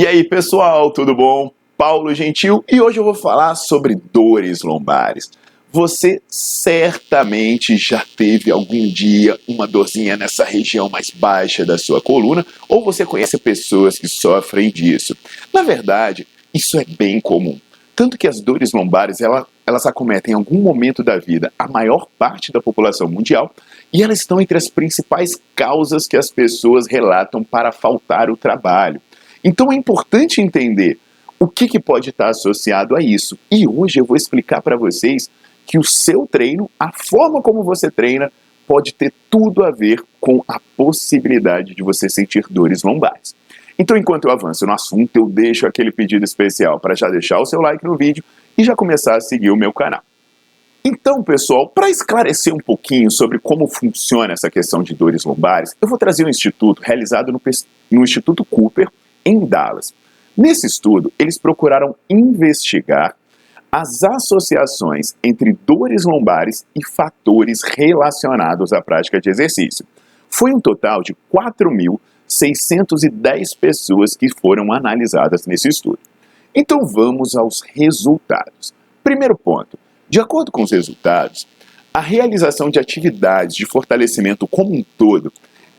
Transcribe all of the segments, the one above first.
E aí, pessoal, tudo bom? Paulo Gentil e hoje eu vou falar sobre dores lombares. Você certamente já teve algum dia uma dorzinha nessa região mais baixa da sua coluna ou você conhece pessoas que sofrem disso. Na verdade, isso é bem comum. Tanto que as dores lombares ela, elas acometem em algum momento da vida a maior parte da população mundial e elas estão entre as principais causas que as pessoas relatam para faltar o trabalho. Então é importante entender o que, que pode estar associado a isso. E hoje eu vou explicar para vocês que o seu treino, a forma como você treina, pode ter tudo a ver com a possibilidade de você sentir dores lombares. Então, enquanto eu avanço no assunto, eu deixo aquele pedido especial para já deixar o seu like no vídeo e já começar a seguir o meu canal. Então, pessoal, para esclarecer um pouquinho sobre como funciona essa questão de dores lombares, eu vou trazer um estudo realizado no, no Instituto Cooper, em Dallas. Nesse estudo, eles procuraram investigar as associações entre dores lombares e fatores relacionados à prática de exercício. Foi um total de 4.610 pessoas que foram analisadas nesse estudo. Então vamos aos resultados. Primeiro ponto: de acordo com os resultados, a realização de atividades de fortalecimento como um todo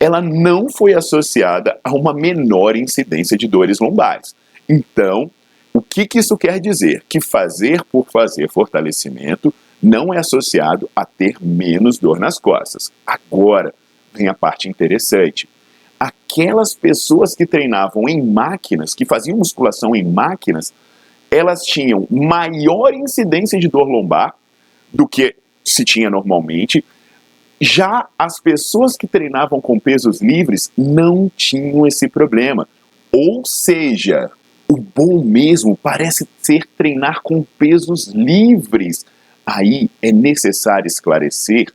ela não foi associada a uma menor incidência de dores lombares. Então, o que, que isso quer dizer? Que fazer por fazer fortalecimento não é associado a ter menos dor nas costas. Agora vem a parte interessante. Aquelas pessoas que treinavam em máquinas, que faziam musculação em máquinas, elas tinham maior incidência de dor lombar do que se tinha normalmente, já as pessoas que treinavam com pesos livres não tinham esse problema. Ou seja, o bom mesmo parece ser treinar com pesos livres. Aí é necessário esclarecer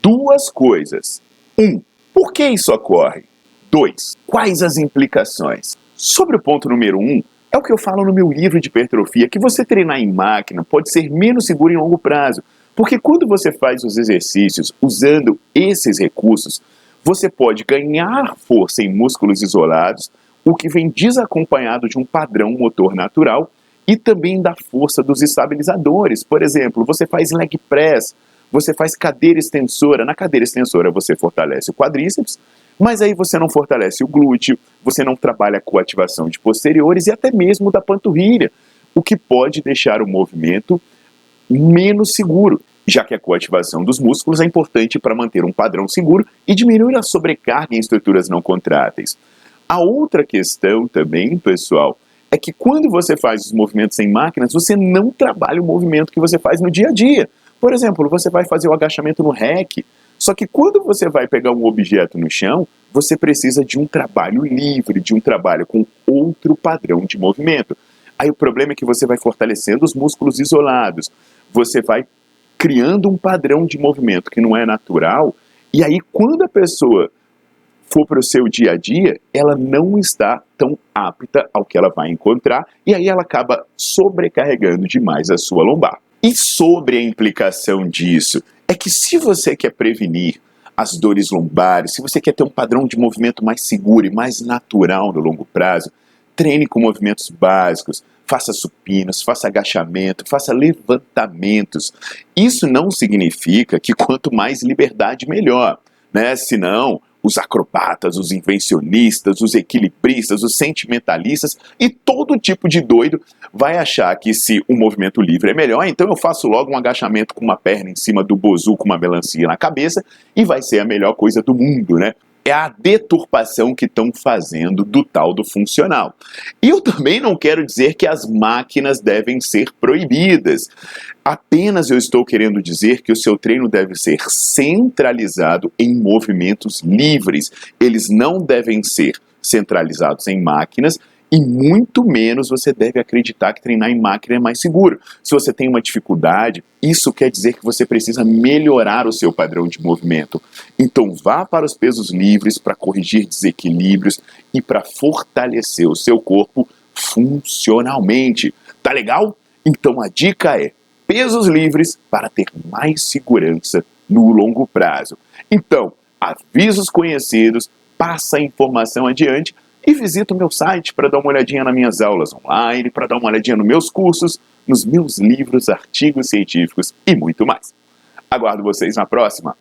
duas coisas. Um, por que isso ocorre? Dois, quais as implicações? Sobre o ponto número um, é o que eu falo no meu livro de hipertrofia, que você treinar em máquina pode ser menos seguro em longo prazo. Porque quando você faz os exercícios usando esses recursos, você pode ganhar força em músculos isolados, o que vem desacompanhado de um padrão motor natural e também da força dos estabilizadores. Por exemplo, você faz leg press, você faz cadeira extensora. Na cadeira extensora você fortalece o quadríceps, mas aí você não fortalece o glúteo, você não trabalha com ativação de posteriores e até mesmo da panturrilha, o que pode deixar o movimento menos seguro, já que a coativação dos músculos é importante para manter um padrão seguro e diminuir a sobrecarga em estruturas não contráteis. A outra questão também, pessoal, é que quando você faz os movimentos em máquinas, você não trabalha o movimento que você faz no dia a dia. Por exemplo, você vai fazer o agachamento no REC, só que quando você vai pegar um objeto no chão, você precisa de um trabalho livre, de um trabalho com outro padrão de movimento. Aí o problema é que você vai fortalecendo os músculos isolados, você vai criando um padrão de movimento que não é natural, e aí quando a pessoa for para o seu dia a dia, ela não está tão apta ao que ela vai encontrar, e aí ela acaba sobrecarregando demais a sua lombar. E sobre a implicação disso, é que se você quer prevenir as dores lombares, se você quer ter um padrão de movimento mais seguro e mais natural no longo prazo, treine com movimentos básicos, faça supinos, faça agachamento, faça levantamentos. Isso não significa que quanto mais liberdade, melhor. Né? Senão, os acrobatas, os invencionistas, os equilibristas, os sentimentalistas e todo tipo de doido vai achar que se o movimento livre é melhor, então eu faço logo um agachamento com uma perna em cima do bozu com uma melancia na cabeça e vai ser a melhor coisa do mundo, né? É a deturpação que estão fazendo do tal do funcional. E eu também não quero dizer que as máquinas devem ser proibidas. Apenas eu estou querendo dizer que o seu treino deve ser centralizado em movimentos livres. Eles não devem ser centralizados em máquinas e muito menos você deve acreditar que treinar em máquina é mais seguro. Se você tem uma dificuldade, isso quer dizer que você precisa melhorar o seu padrão de movimento. Então vá para os pesos livres para corrigir desequilíbrios e para fortalecer o seu corpo funcionalmente. Tá legal? Então a dica é pesos livres para ter mais segurança no longo prazo. Então, avisos conhecidos, passa a informação adiante e visita o meu site para dar uma olhadinha nas minhas aulas online, para dar uma olhadinha nos meus cursos, nos meus livros, artigos científicos e muito mais. Aguardo vocês na próxima.